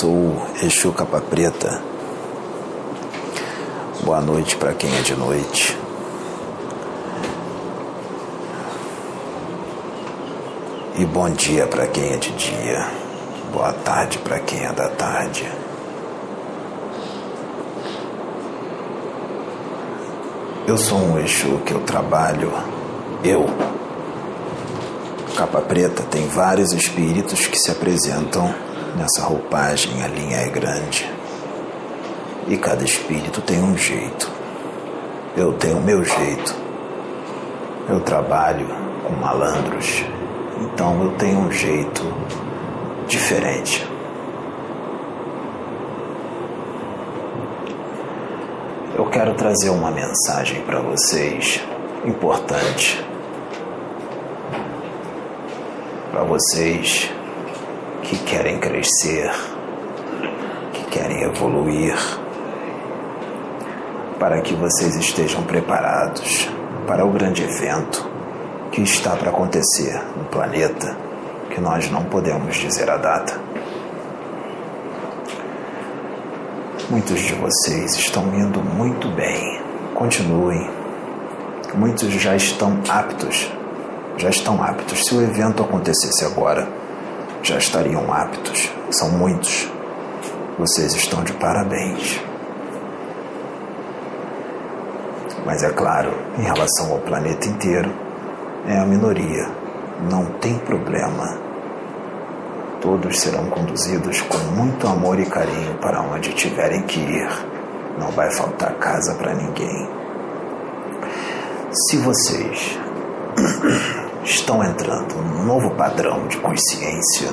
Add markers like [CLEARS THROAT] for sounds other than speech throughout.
Sou Exu Capa Preta. Boa noite para quem é de noite. E bom dia para quem é de dia. Boa tarde para quem é da tarde. Eu sou um Exu que eu trabalho. Eu. Capa Preta tem vários espíritos que se apresentam nessa roupagem. A linha é grande. E cada espírito tem um jeito. Eu tenho o meu jeito. Eu trabalho com malandros. Então eu tenho um jeito diferente. Eu quero trazer uma mensagem para vocês importante. Para vocês que querem crescer, que querem evoluir, para que vocês estejam preparados para o grande evento que está para acontecer no planeta, que nós não podemos dizer a data. Muitos de vocês estão indo muito bem. Continuem. Muitos já estão aptos. Já estão aptos. Se o evento acontecesse agora, já estariam aptos. São muitos. Vocês estão de parabéns. Mas é claro, em relação ao planeta inteiro, é a minoria. Não tem problema Todos serão conduzidos com muito amor e carinho para onde tiverem que ir. Não vai faltar casa para ninguém. Se vocês estão entrando num novo padrão de consciência,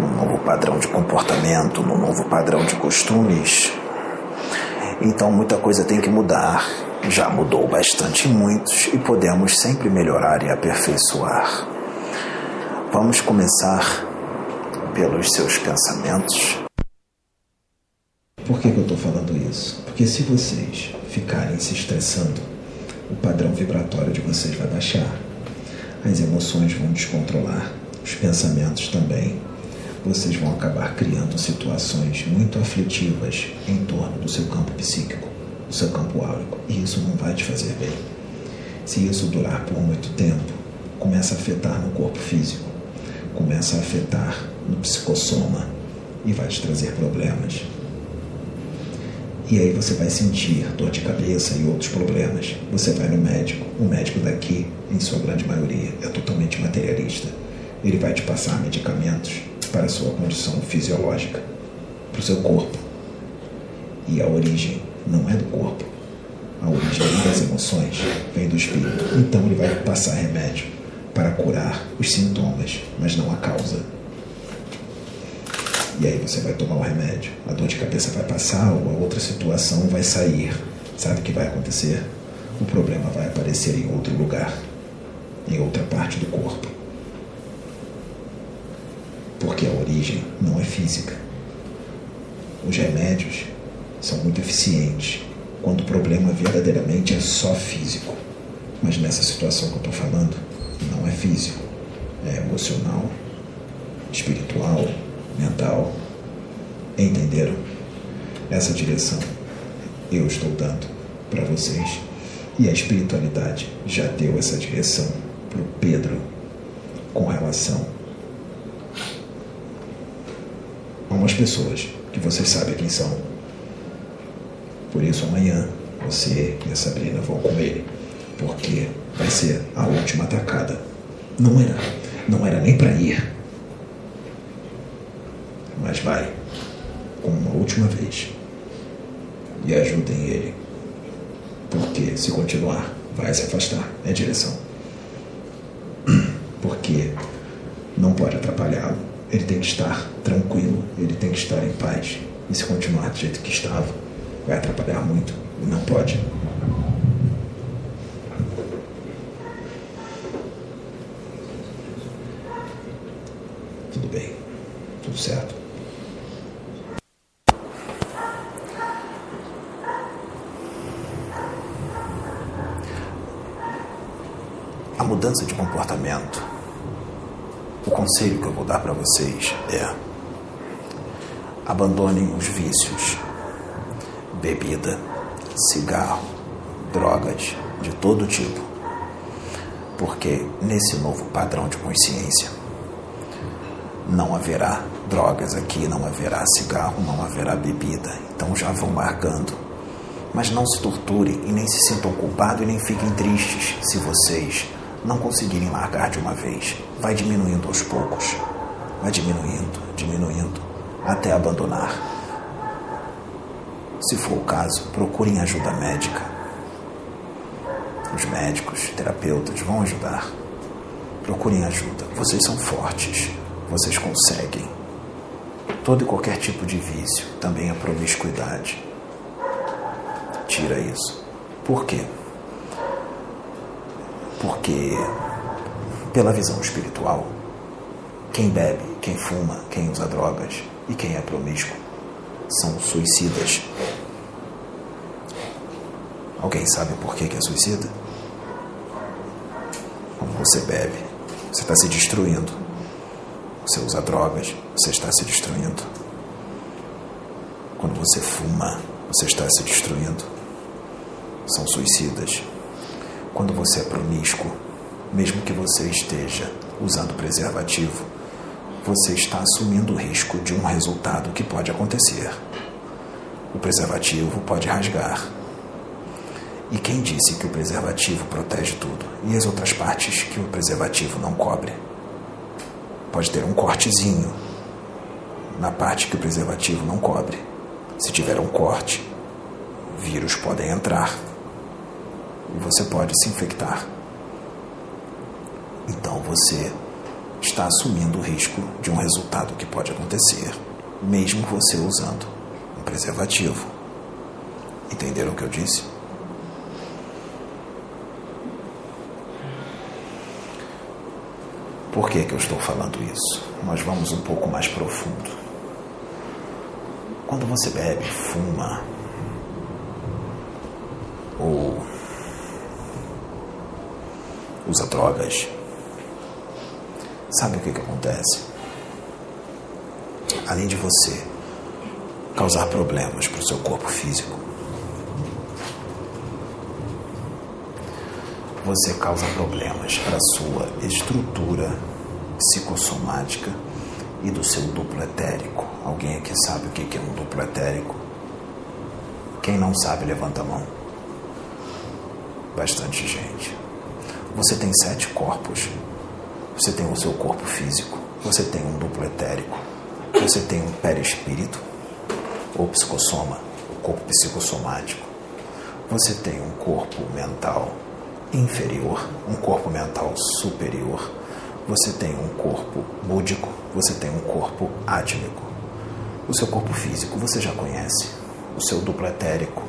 num novo padrão de comportamento, num novo padrão de costumes, então muita coisa tem que mudar. Já mudou bastante em muitos e podemos sempre melhorar e aperfeiçoar. Vamos começar pelos seus pensamentos. Por que, que eu estou falando isso? Porque se vocês ficarem se estressando, o padrão vibratório de vocês vai baixar, as emoções vão descontrolar, os pensamentos também. Vocês vão acabar criando situações muito aflitivas em torno do seu campo psíquico, do seu campo áurico, e isso não vai te fazer bem. Se isso durar por muito tempo, começa a afetar no corpo físico, começa a afetar no psicossoma e vai te trazer problemas. E aí você vai sentir dor de cabeça e outros problemas. Você vai no médico. O médico daqui, em sua grande maioria, é totalmente materialista. Ele vai te passar medicamentos para a sua condição fisiológica, para o seu corpo. E a origem não é do corpo. A origem das emoções vem do espírito. Então ele vai passar remédio para curar os sintomas, mas não a causa. E aí você vai tomar o remédio, a dor de cabeça vai passar ou a outra situação vai sair. Sabe o que vai acontecer? O problema vai aparecer em outro lugar, em outra parte do corpo. Porque a origem não é física. Os remédios são muito eficientes quando o problema verdadeiramente é só físico. Mas nessa situação que eu estou falando, não é físico, é emocional, espiritual, mental. Entenderam? Essa direção eu estou dando para vocês. E a espiritualidade já deu essa direção para o Pedro com relação a umas pessoas que vocês sabem quem são. Por isso amanhã você e a Sabrina vão com ele, porque vai ser a última atacada. Não era, não era nem para ir mas vai, com uma última vez, e ajudem ele, porque se continuar, vai se afastar, é direção. Porque não pode atrapalhá-lo, ele tem que estar tranquilo, ele tem que estar em paz, e se continuar do jeito que estava, vai atrapalhar muito, e não pode. Tudo bem, tudo certo. mudança de comportamento, o conselho que eu vou dar para vocês é: Abandonem os vícios, bebida, cigarro, drogas de todo tipo, porque nesse novo padrão de consciência não haverá drogas aqui, não haverá cigarro, não haverá bebida. Então já vão marcando. Mas não se torturem e nem se sintam culpados e nem fiquem tristes se vocês não conseguirem largar de uma vez. Vai diminuindo aos poucos. Vai diminuindo, diminuindo, até abandonar. Se for o caso, procurem ajuda médica. Os médicos, terapeutas vão ajudar. Procurem ajuda. Vocês são fortes. Vocês conseguem. Todo e qualquer tipo de vício, também a promiscuidade. Tira isso. Por quê? Porque, pela visão espiritual, quem bebe, quem fuma, quem usa drogas e quem é promíscuo são suicidas. Alguém sabe por que, que é suicida? Quando você bebe, você está se destruindo. Você usa drogas, você está se destruindo. Quando você fuma, você está se destruindo. São suicidas. Quando você é promíscuo, mesmo que você esteja usando preservativo, você está assumindo o risco de um resultado que pode acontecer. O preservativo pode rasgar. E quem disse que o preservativo protege tudo? E as outras partes que o preservativo não cobre? Pode ter um cortezinho na parte que o preservativo não cobre. Se tiver um corte, vírus podem entrar e você pode se infectar. Então você está assumindo o risco de um resultado que pode acontecer, mesmo você usando um preservativo. Entenderam o que eu disse? Por que, que eu estou falando isso? Nós vamos um pouco mais profundo. Quando você bebe, fuma ou usa drogas, sabe o que, que acontece? Além de você causar problemas para o seu corpo físico, você causa problemas para a sua estrutura psicossomática e do seu duplo etérico. Alguém aqui sabe o que é um duplo etérico? Quem não sabe, levanta a mão. Bastante gente. Você tem sete corpos. Você tem o seu corpo físico. Você tem um duplo etérico. Você tem um perispírito ou psicossoma, o corpo psicossomático. Você tem um corpo mental inferior, um corpo mental superior. Você tem um corpo búdico, você tem um corpo átmico. O seu corpo físico você já conhece. O seu duplo etérico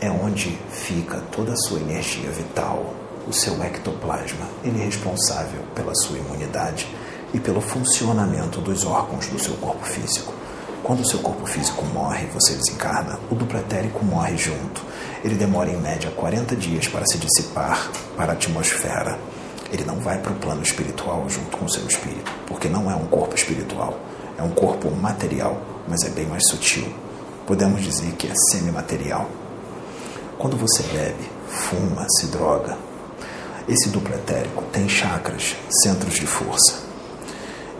é onde fica toda a sua energia vital. O seu ectoplasma, ele é responsável pela sua imunidade e pelo funcionamento dos órgãos do seu corpo físico. Quando o seu corpo físico morre, você desencarna, o duplo etérico morre junto. Ele demora em média 40 dias para se dissipar para a atmosfera. Ele não vai para o plano espiritual junto com o seu espírito, porque não é um corpo espiritual, é um corpo material, mas é bem mais sutil. Podemos dizer que é semimaterial. Quando você bebe, fuma, se droga, esse duplo etérico tem chakras, centros de força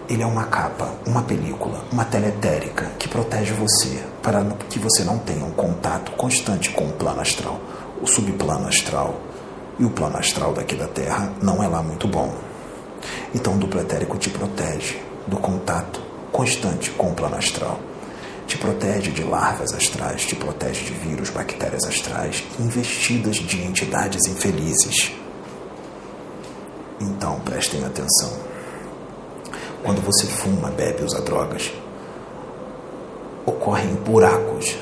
ele é uma capa, uma película, uma teletérica que protege você para que você não tenha um contato constante com o plano astral, o subplano astral. E o plano astral daqui da Terra não é lá muito bom. Então o duplo etérico te protege do contato constante com o plano astral. Te protege de larvas astrais, te protege de vírus, bactérias astrais, investidas de entidades infelizes. Então prestem atenção quando você fuma, bebe, usa drogas, ocorrem buracos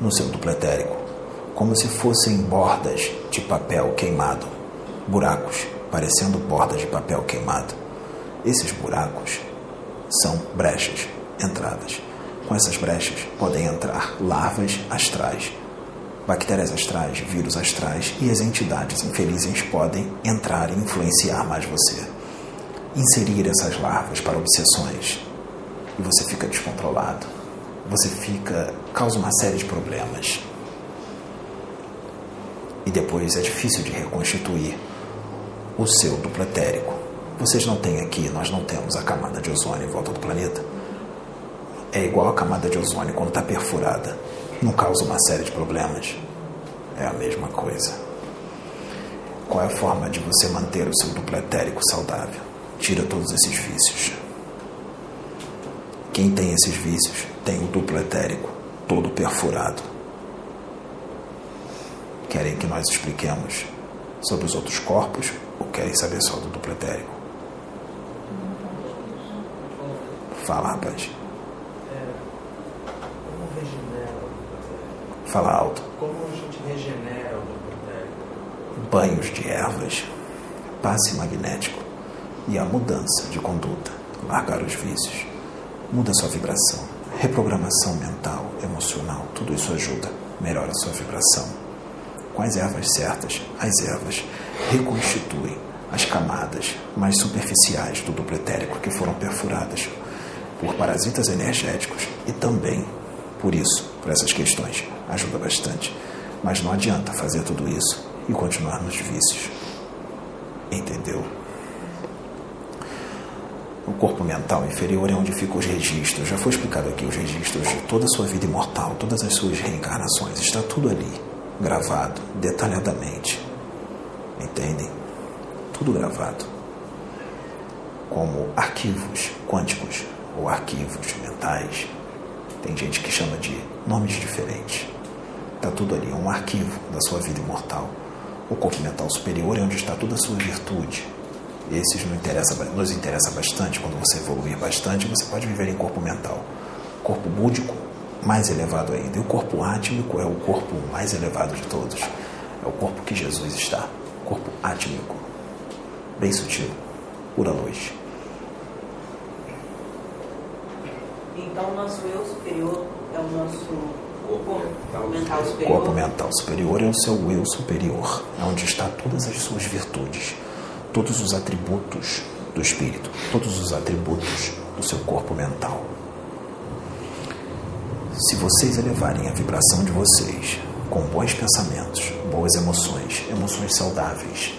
no seu duplo etérico, como se fossem bordas de papel queimado. Buracos, parecendo bordas de papel queimado. Esses buracos são brechas, entradas. Com essas brechas podem entrar larvas astrais, bactérias astrais, vírus astrais e as entidades infelizes podem entrar e influenciar mais você inserir essas larvas para obsessões e você fica descontrolado. você fica, causa uma série de problemas. E depois é difícil de reconstituir o seu duplo etérico. Vocês não têm aqui, nós não temos a camada de ozônio em volta do planeta. É igual a camada de ozônio quando está perfurada. Não causa uma série de problemas. É a mesma coisa. Qual é a forma de você manter o seu duplo etérico saudável? Tira todos esses vícios. Quem tem esses vícios tem o duplo etérico todo perfurado. Querem que nós expliquemos sobre os outros corpos ou querem saber só do duplo etérico? Fala, rapaz. Fala alto. Como a gente regenera o duplo etérico? Banhos de ervas, passe magnético e a mudança de conduta. Largar os vícios. Muda sua vibração. Reprogramação mental, emocional, tudo isso ajuda. Melhora sua vibração. As ervas certas, as ervas reconstituem as camadas mais superficiais do duplo etérico que foram perfuradas por parasitas energéticos e também por isso, por essas questões. Ajuda bastante. Mas não adianta fazer tudo isso e continuar nos vícios. Entendeu? O corpo mental inferior é onde ficam os registros. Já foi explicado aqui os registros de toda a sua vida imortal, todas as suas reencarnações. Está tudo ali, gravado, detalhadamente. Entendem? Tudo gravado. Como arquivos quânticos ou arquivos mentais. Tem gente que chama de nomes diferentes. Está tudo ali, é um arquivo da sua vida imortal. O corpo mental superior é onde está toda a sua virtude. Esses nos interessa, nos interessa bastante. Quando você evoluir bastante, você pode viver em corpo mental. Corpo búdico, mais elevado ainda. E o corpo átmico é o corpo mais elevado de todos. É o corpo que Jesus está. Corpo átmico. Bem sutil. Pura luz. Então, o nosso eu superior é o nosso corpo mental superior. Corpo mental superior é o seu eu superior, é onde está todas as suas virtudes, todos os atributos do espírito, todos os atributos do seu corpo mental. Se vocês elevarem a vibração de vocês com bons pensamentos, boas emoções, emoções saudáveis,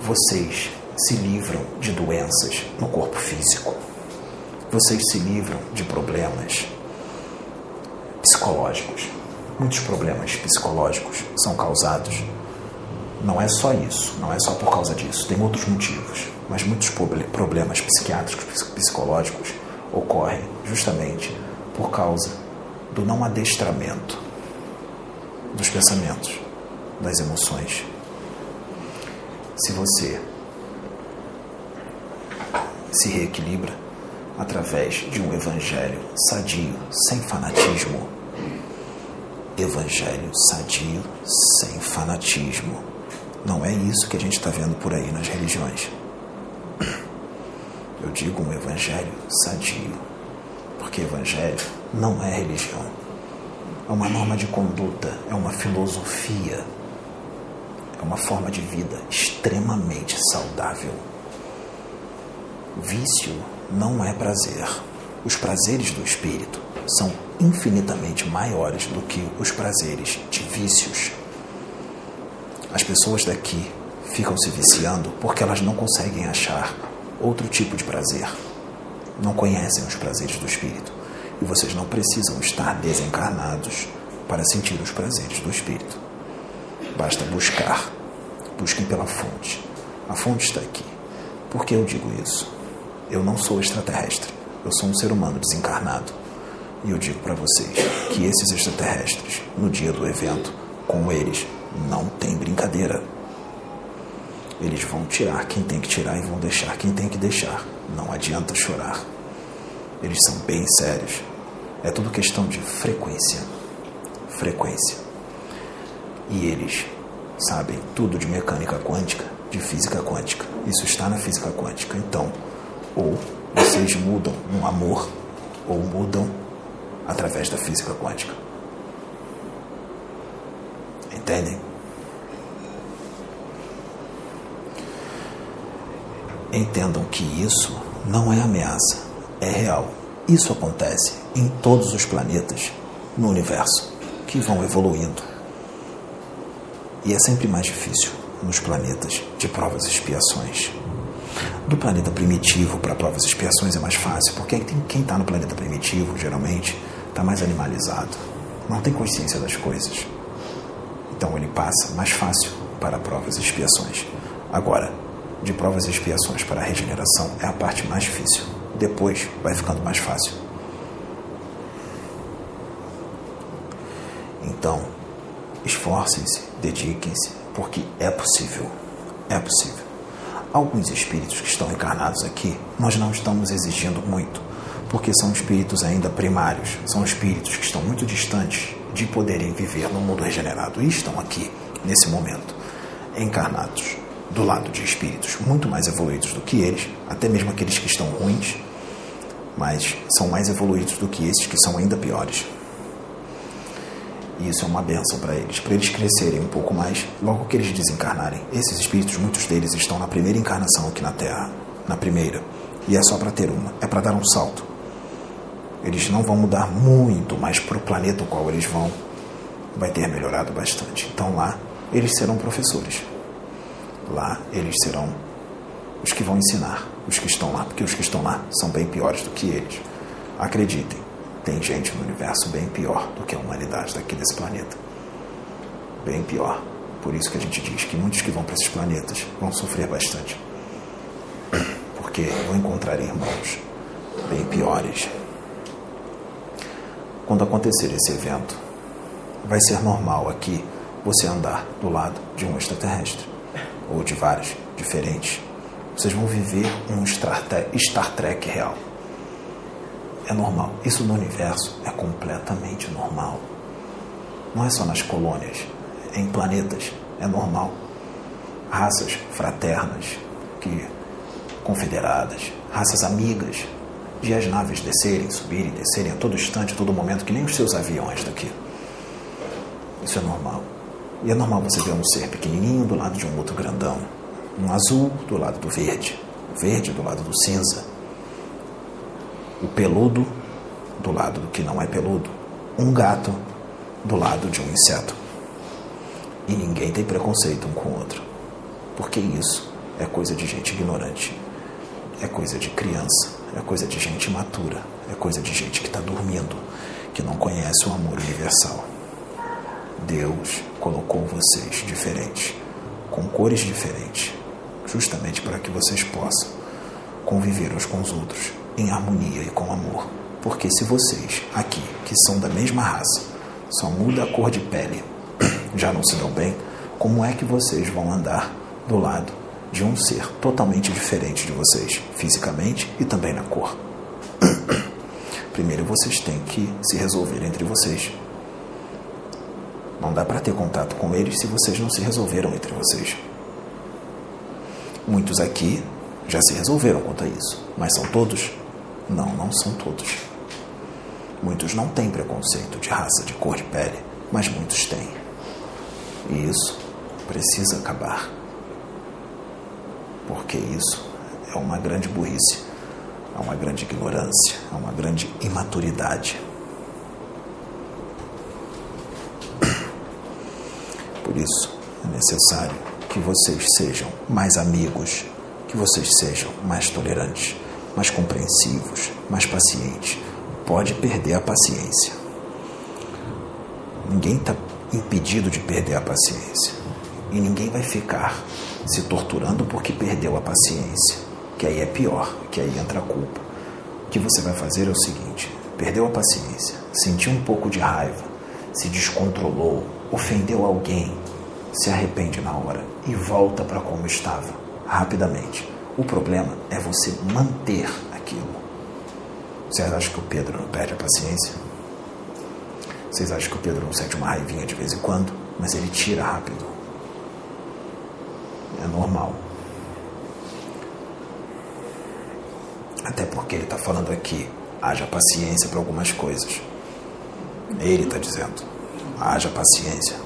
vocês se livram de doenças no corpo físico. Vocês se livram de problemas psicológicos. Muitos problemas psicológicos são causados. Não é só isso, não é só por causa disso, tem outros motivos. Mas muitos problemas psiquiátricos, psicológicos ocorrem justamente por causa do não adestramento dos pensamentos, das emoções. Se você se reequilibra através de um evangelho sadio, sem fanatismo. Evangelho sadio, sem fanatismo. Não é isso que a gente está vendo por aí nas religiões. Eu digo um evangelho sadio, porque evangelho não é religião. É uma norma de conduta, é uma filosofia, é uma forma de vida extremamente saudável. Vício não é prazer. Os prazeres do espírito são infinitamente maiores do que os prazeres de vícios. As pessoas daqui ficam se viciando porque elas não conseguem achar outro tipo de prazer. Não conhecem os prazeres do espírito. E vocês não precisam estar desencarnados para sentir os prazeres do espírito. Basta buscar. Busquem pela fonte. A fonte está aqui. Por que eu digo isso? Eu não sou extraterrestre. Eu sou um ser humano desencarnado. E eu digo para vocês que esses extraterrestres, no dia do evento, com eles, não tem brincadeira. Eles vão tirar quem tem que tirar e vão deixar quem tem que deixar. Não adianta chorar. Eles são bem sérios. É tudo questão de frequência. Frequência. E eles sabem tudo de mecânica quântica, de física quântica. Isso está na física quântica. Então, ou vocês mudam no amor, ou mudam através da física quântica. Entendem? Entendam que isso não é ameaça, é real. Isso acontece em todos os planetas no universo que vão evoluindo. E é sempre mais difícil nos planetas de provas e expiações. Do planeta primitivo para provas e expiações é mais fácil, porque quem está no planeta primitivo, geralmente, está mais animalizado, não tem consciência das coisas. Então ele passa mais fácil para provas e expiações. Agora, de provas e expiações para a regeneração é a parte mais difícil. Depois vai ficando mais fácil. Então, esforcem-se, dediquem-se, porque é possível. É possível. Alguns espíritos que estão encarnados aqui, nós não estamos exigindo muito, porque são espíritos ainda primários, são espíritos que estão muito distantes de poderem viver no mundo regenerado e estão aqui, nesse momento, encarnados do lado de espíritos muito mais evoluídos do que eles, até mesmo aqueles que estão ruins, mas são mais evoluídos do que esses que são ainda piores. E isso é uma benção para eles, para eles crescerem um pouco mais logo que eles desencarnarem. Esses espíritos, muitos deles estão na primeira encarnação aqui na Terra, na primeira, e é só para ter uma, é para dar um salto. Eles não vão mudar muito, mas para o planeta ao qual eles vão, vai ter melhorado bastante. Então lá, eles serão professores. Lá, eles serão os que vão ensinar, os que estão lá, porque os que estão lá são bem piores do que eles. Acreditem, tem gente no universo bem pior do que a humanidade daqui desse planeta. Bem pior. Por isso que a gente diz que muitos que vão para esses planetas vão sofrer bastante. Porque vão encontrar irmãos bem piores. Quando acontecer esse evento, vai ser normal aqui você andar do lado de um extraterrestre ou de vários diferentes. Vocês vão viver um Star Trek real é normal. Isso no universo é completamente normal. Não é só nas colônias, é em planetas é normal. Raças fraternas, que confederadas, raças amigas, de as naves descerem, subirem, descerem a todo instante, a todo momento, que nem os seus aviões daqui. Isso é normal. E é normal você ver um ser pequenininho do lado de um outro grandão. Um azul do lado do verde, o verde do lado do cinza, o peludo do lado do que não é peludo, um gato do lado de um inseto. E ninguém tem preconceito um com o outro, porque isso é coisa de gente ignorante, é coisa de criança, é coisa de gente imatura, é coisa de gente que está dormindo, que não conhece o amor universal. Deus colocou vocês diferentes, com cores diferentes, justamente para que vocês possam conviver uns com os outros em harmonia e com amor. Porque se vocês, aqui, que são da mesma raça, só muda a cor de pele, [CLEARS THROAT] já não se dão bem, como é que vocês vão andar do lado de um ser totalmente diferente de vocês, fisicamente e também na cor? [CLEARS THROAT] Primeiro vocês têm que se resolver entre vocês. Não dá para ter contato com eles se vocês não se resolveram entre vocês. Muitos aqui já se resolveram quanto a isso, mas são todos não, não são todos. Muitos não têm preconceito de raça, de cor de pele, mas muitos têm. E isso precisa acabar. Porque isso é uma grande burrice, é uma grande ignorância, é uma grande imaturidade. Isso, é necessário que vocês sejam mais amigos, que vocês sejam mais tolerantes mais compreensivos, mais pacientes. Pode perder a paciência. Ninguém está impedido de perder a paciência. E ninguém vai ficar se torturando porque perdeu a paciência. Que aí é pior, que aí entra a culpa. O que você vai fazer é o seguinte: perdeu a paciência, sentiu um pouco de raiva, se descontrolou, ofendeu alguém, se arrepende na hora e volta para como estava, rapidamente o problema é você manter aquilo. Vocês acham que o Pedro não perde a paciência? Vocês acham que o Pedro não sente uma raivinha de vez em quando? Mas ele tira rápido. É normal. Até porque ele está falando aqui, haja paciência para algumas coisas. Ele está dizendo, haja paciência.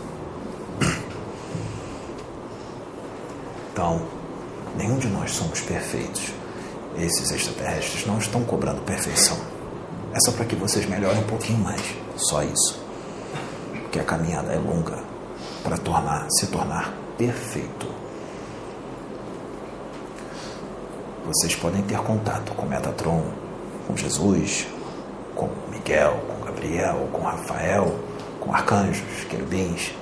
Então, Nenhum de nós somos perfeitos. Esses extraterrestres não estão cobrando perfeição. é só para que vocês melhorem um pouquinho mais. Só isso. Porque a caminhada é longa para tornar, se tornar perfeito. Vocês podem ter contato com Metatron, com Jesus, com Miguel, Gabriel, com Rafael, com arcanjos, querubins.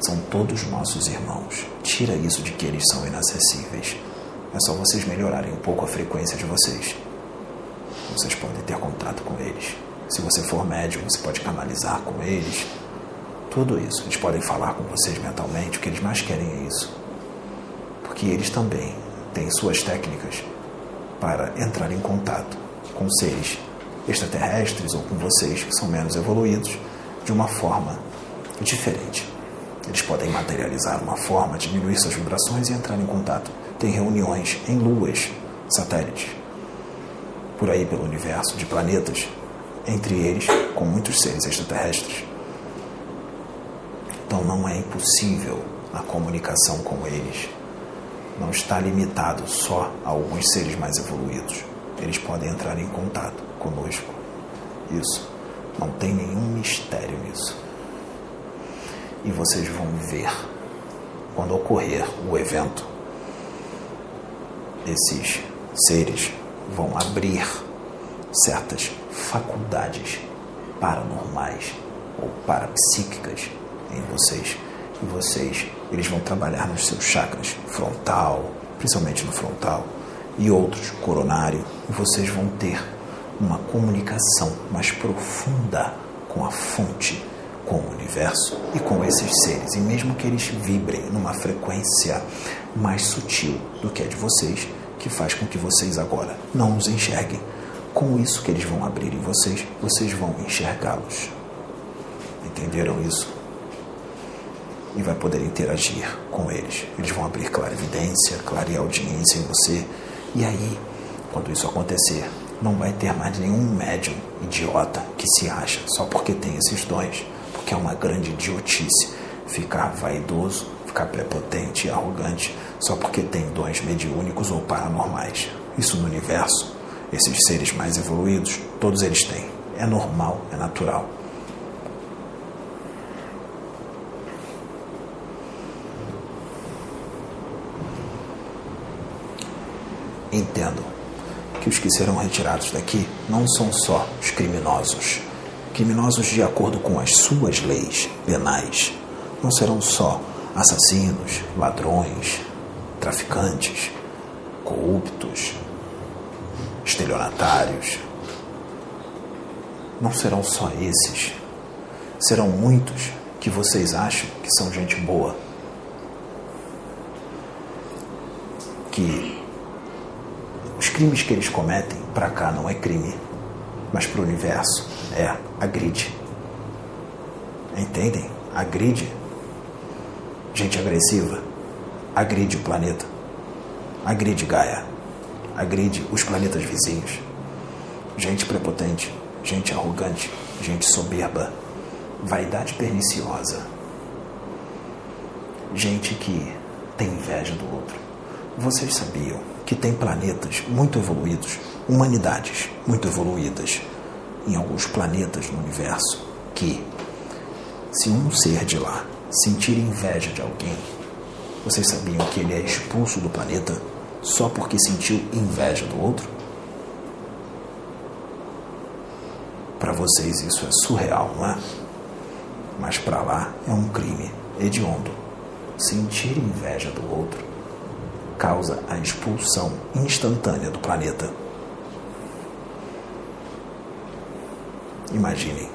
São todos nossos irmãos. Tira isso de que eles são inacessíveis. É só vocês melhorarem um pouco a frequência de vocês. Vocês podem ter contato com eles. Se você for médium, você pode canalizar com eles. Tudo isso. Eles podem falar com vocês mentalmente. O que eles mais querem é isso. Porque eles também têm suas técnicas para entrar em contato com seres extraterrestres ou com vocês que são menos evoluídos de uma forma diferente. Eles podem materializar uma forma, diminuir suas vibrações e entrar em contato. Tem reuniões em luas, satélites, por aí pelo universo, de planetas, entre eles com muitos seres extraterrestres. Então não é impossível a comunicação com eles. Não está limitado só a alguns seres mais evoluídos. Eles podem entrar em contato conosco. Isso. Não tem nenhum mistério nisso. E vocês vão ver, quando ocorrer o evento, esses seres vão abrir certas faculdades paranormais ou parapsíquicas em vocês. E vocês, eles vão trabalhar nos seus chakras frontal, principalmente no frontal, e outros, coronário, e vocês vão ter uma comunicação mais profunda com a fonte, com o universo e com esses seres. E mesmo que eles vibrem numa frequência mais sutil do que a de vocês, que faz com que vocês agora não os enxerguem. Com isso que eles vão abrir em vocês, vocês vão enxergá-los. Entenderam isso? E vai poder interagir com eles. Eles vão abrir clarividência, clareaudiência em você. E aí, quando isso acontecer, não vai ter mais nenhum médium idiota que se acha só porque tem esses dons, porque é uma grande idiotice ficar vaidoso, ficar prepotente e arrogante só porque tem dons mediúnicos ou paranormais. Isso no universo, esses seres mais evoluídos, todos eles têm. É normal, é natural. Entendo que os que serão retirados daqui não são só os criminosos. Criminosos de acordo com as suas leis penais. Não serão só assassinos, ladrões, traficantes, corruptos, estelionatários. Não serão só esses. Serão muitos que vocês acham que são gente boa. Que crimes que eles cometem para cá não é crime, mas para o universo é agride. Entendem? Agride. Gente agressiva agride o planeta, agride Gaia, agride os planetas vizinhos. Gente prepotente, gente arrogante, gente soberba, vaidade perniciosa, gente que tem inveja do outro. Vocês sabiam que tem planetas muito evoluídos, humanidades muito evoluídas em alguns planetas no universo que, se um ser de lá sentir inveja de alguém, vocês sabiam que ele é expulso do planeta só porque sentiu inveja do outro? Para vocês isso é surreal, não é? Mas para lá é um crime hediondo. Sentir inveja do outro causa a expulsão instantânea do planeta. Imaginem.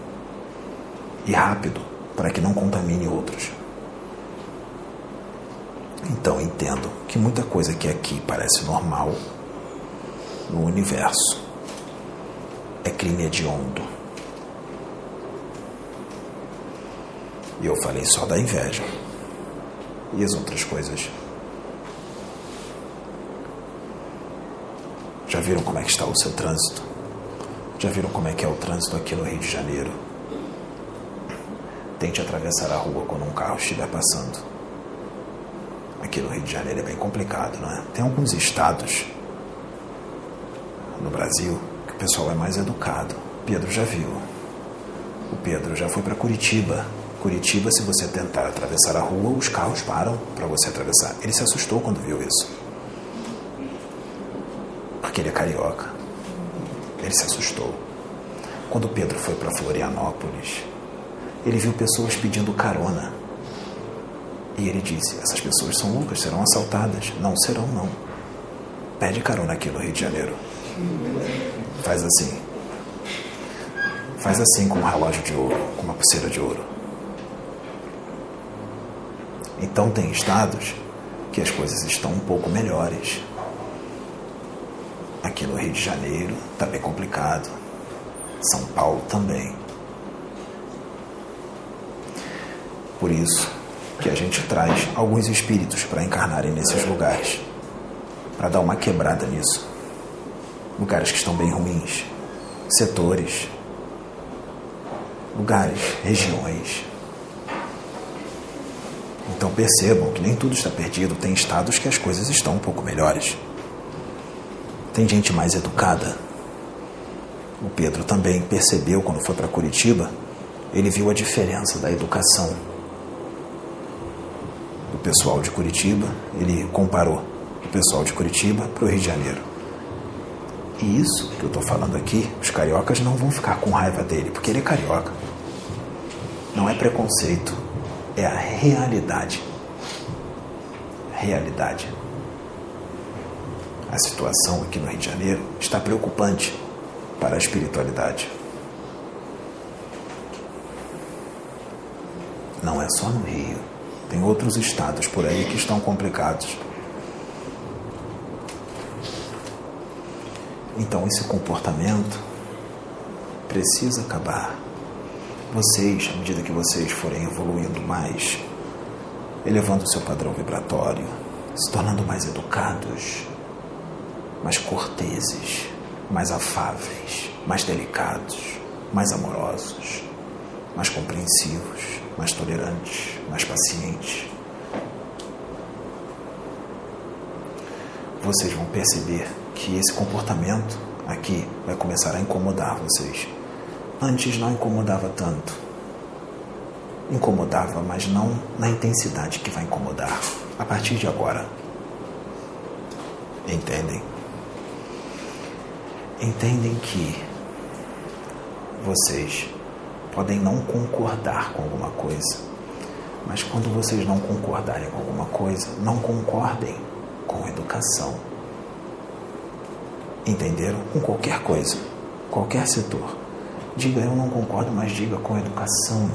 E rápido, para que não contamine outros. Então entendo que muita coisa que aqui parece normal no universo é crime hediondo. E eu falei só da inveja. E as outras coisas? Já viram como é que está o seu trânsito? Já viram como é que é o trânsito aqui no Rio de Janeiro? Tente atravessar a rua quando um carro estiver passando aqui no Rio de Janeiro é bem complicado, não é? Tem alguns estados no Brasil que o pessoal é mais educado. Pedro já viu. O Pedro já foi para Curitiba. Curitiba, se você tentar atravessar a rua, os carros param para você atravessar. Ele se assustou quando viu isso. Porque ele é carioca. Ele se assustou. Quando Pedro foi para Florianópolis, ele viu pessoas pedindo carona. E ele disse: Essas pessoas são loucas, serão assaltadas. Não serão, não. Pede carona aqui no Rio de Janeiro. Faz assim. Faz assim com um relógio de ouro, com uma pulseira de ouro. Então, tem estados que as coisas estão um pouco melhores. Aqui no Rio de Janeiro bem complicado. São Paulo também. Por isso que a gente traz alguns espíritos para encarnarem nesses lugares, para dar uma quebrada nisso. Lugares que estão bem ruins, setores, lugares, regiões. Então percebam que nem tudo está perdido, tem estados que as coisas estão um pouco melhores. Tem gente mais educada. O Pedro também percebeu quando foi para Curitiba, ele viu a diferença da educação do pessoal de Curitiba, ele comparou o pessoal de Curitiba para o Rio de Janeiro. E isso que eu estou falando aqui, os cariocas não vão ficar com raiva dele, porque ele é carioca. Não é preconceito, é a realidade. Realidade. A situação aqui no Rio de Janeiro está preocupante para a espiritualidade. Não é só no Rio. Tem outros estados por aí que estão complicados. Então esse comportamento precisa acabar. Vocês, à medida que vocês forem evoluindo mais, elevando o seu padrão vibratório, se tornando mais educados, mais corteses, mais afáveis, mais delicados, mais amorosos, mais compreensivos, mais tolerantes, mais pacientes. Vocês vão perceber que esse comportamento aqui vai começar a incomodar vocês. Antes não incomodava tanto. Incomodava, mas não na intensidade que vai incomodar a partir de agora. Entendem? Entendem que vocês podem não concordar com alguma coisa, mas quando vocês não concordarem com alguma coisa, não concordem com educação. Entenderam? Com qualquer coisa, qualquer setor. Diga eu não concordo, mas diga com educação.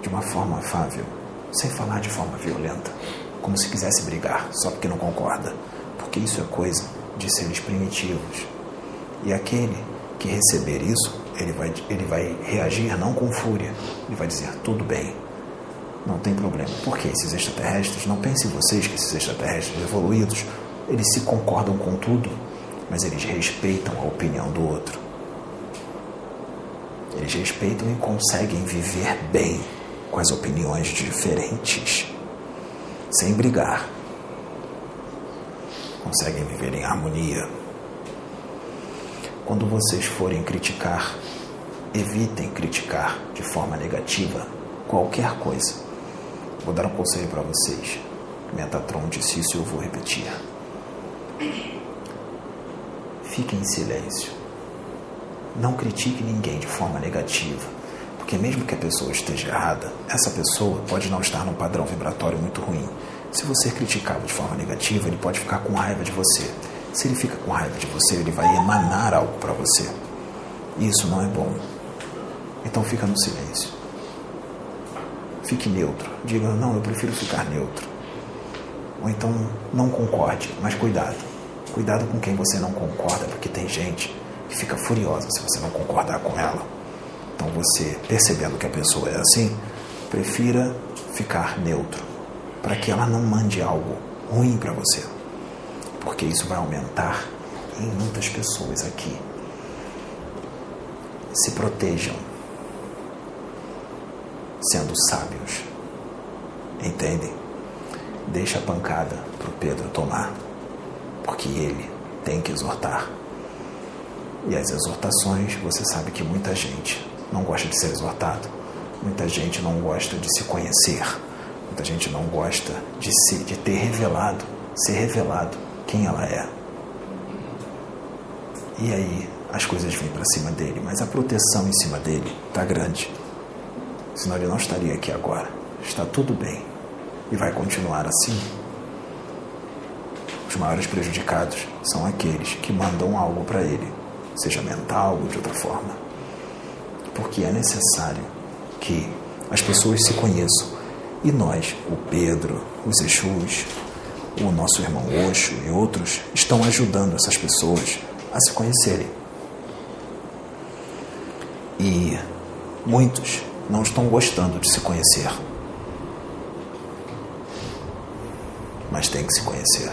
De uma forma afável, sem falar de forma violenta, como se quisesse brigar só porque não concorda, porque isso é coisa de seres primitivos. E aquele que receber isso, ele vai, ele vai reagir não com fúria, ele vai dizer: tudo bem, não tem problema. Porque esses extraterrestres, não pensem vocês que esses extraterrestres evoluídos, eles se concordam com tudo, mas eles respeitam a opinião do outro. Eles respeitam e conseguem viver bem com as opiniões diferentes, sem brigar conseguem viver em harmonia. Quando vocês forem criticar, evitem criticar de forma negativa qualquer coisa. Vou dar um conselho para vocês. Metatron disse isso e eu vou repetir. Fique em silêncio. Não critique ninguém de forma negativa, porque mesmo que a pessoa esteja errada, essa pessoa pode não estar num padrão vibratório muito ruim se você criticá-lo de forma negativa, ele pode ficar com raiva de você. Se ele fica com raiva de você, ele vai emanar algo para você. Isso não é bom. Então fica no silêncio. Fique neutro. Diga, não, eu prefiro ficar neutro. Ou então não concorde, mas cuidado. Cuidado com quem você não concorda, porque tem gente que fica furiosa se você não concordar com ela. Então você, percebendo que a pessoa é assim, prefira ficar neutro para que ela não mande algo ruim para você, porque isso vai aumentar em muitas pessoas aqui. Se protejam, sendo sábios, entendem? Deixa a pancada para o Pedro tomar, porque ele tem que exortar. E as exortações, você sabe que muita gente não gosta de ser exortado, muita gente não gosta de se conhecer, muita gente não gosta de, se, de ter revelado, ser revelado quem ela é. E aí as coisas vêm para cima dele, mas a proteção em cima dele está grande. Senão ele não estaria aqui agora. Está tudo bem. E vai continuar assim. Os maiores prejudicados são aqueles que mandam algo para ele, seja mental ou de outra forma. Porque é necessário que as pessoas se conheçam. E nós, o Pedro, os Exus, o nosso irmão Oxo e outros, estão ajudando essas pessoas a se conhecerem. E muitos não estão gostando de se conhecer. Mas tem que se conhecer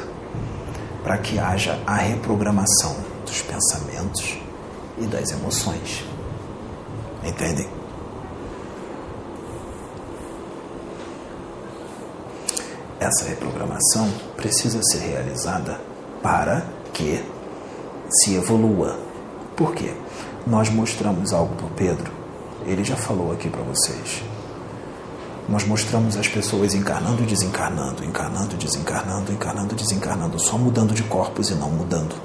para que haja a reprogramação dos pensamentos e das emoções. Entendem? Essa reprogramação precisa ser realizada para que se evolua. Por quê? Nós mostramos algo para o Pedro, ele já falou aqui para vocês. Nós mostramos as pessoas encarnando e desencarnando, encarnando, desencarnando, encarnando, desencarnando, só mudando de corpos e não mudando.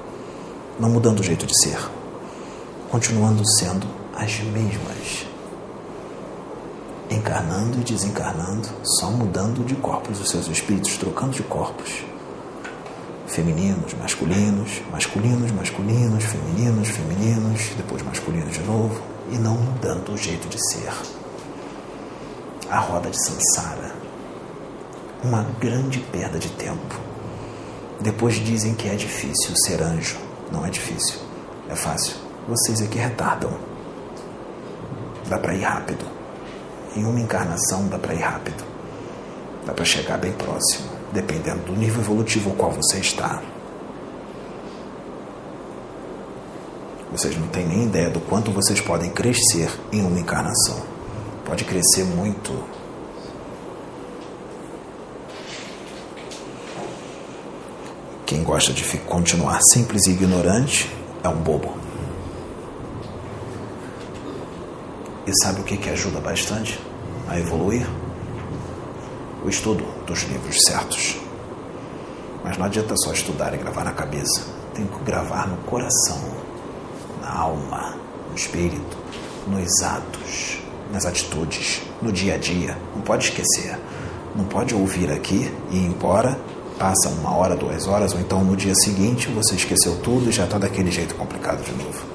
Não mudando o jeito de ser. Continuando sendo as mesmas. Encarnando e desencarnando, só mudando de corpos os seus espíritos, trocando de corpos femininos, masculinos, masculinos, masculinos, femininos, femininos, depois masculinos de novo, e não mudando o jeito de ser. A roda de Sansara. Uma grande perda de tempo. Depois dizem que é difícil ser anjo. Não é difícil, é fácil. Vocês aqui retardam. Dá para ir rápido. Em uma encarnação dá para ir rápido. Dá para chegar bem próximo dependendo do nível evolutivo ao qual você está. Vocês não têm nem ideia do quanto vocês podem crescer em uma encarnação. Pode crescer muito. Quem gosta de continuar simples e ignorante é um bobo. E sabe o que, que ajuda bastante a evoluir? o estudo dos livros certos. Mas não adianta só estudar e gravar na cabeça. Tem que gravar no coração, na alma, no espírito, nos atos, nas atitudes, no dia a dia. Não pode esquecer. Não pode ouvir aqui e ir embora. Passa uma hora, duas horas, ou então no dia seguinte você esqueceu tudo e já está daquele jeito complicado de novo.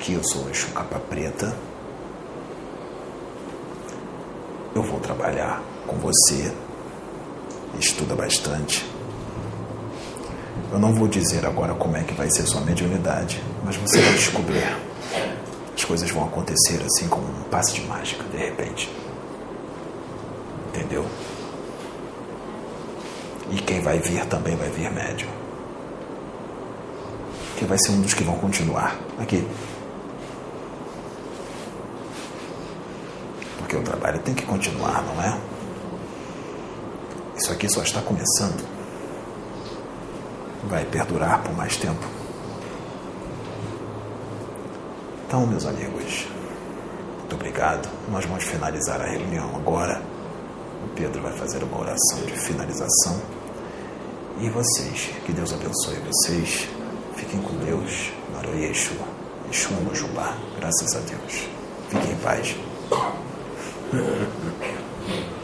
Aqui, eu sou o Exu Capa Preta. Eu vou trabalhar com você. Estuda bastante. Eu não vou dizer agora como é que vai ser sua mediunidade, mas você vai descobrir. As coisas vão acontecer assim como um passe de mágica, de repente. Entendeu? E quem vai vir também vai vir médium. Que vai ser um dos que vão continuar aqui. Porque o trabalho tem que continuar, não é? Isso aqui só está começando. Vai perdurar por mais tempo. Então, meus amigos, muito obrigado. Nós vamos finalizar a reunião agora. O Pedro vai fazer uma oração de finalização. E vocês, que Deus abençoe vocês. Fiquem com Deus. Exu. Exu Mojubá. Graças a Deus. Fiquem em paz. なるほど。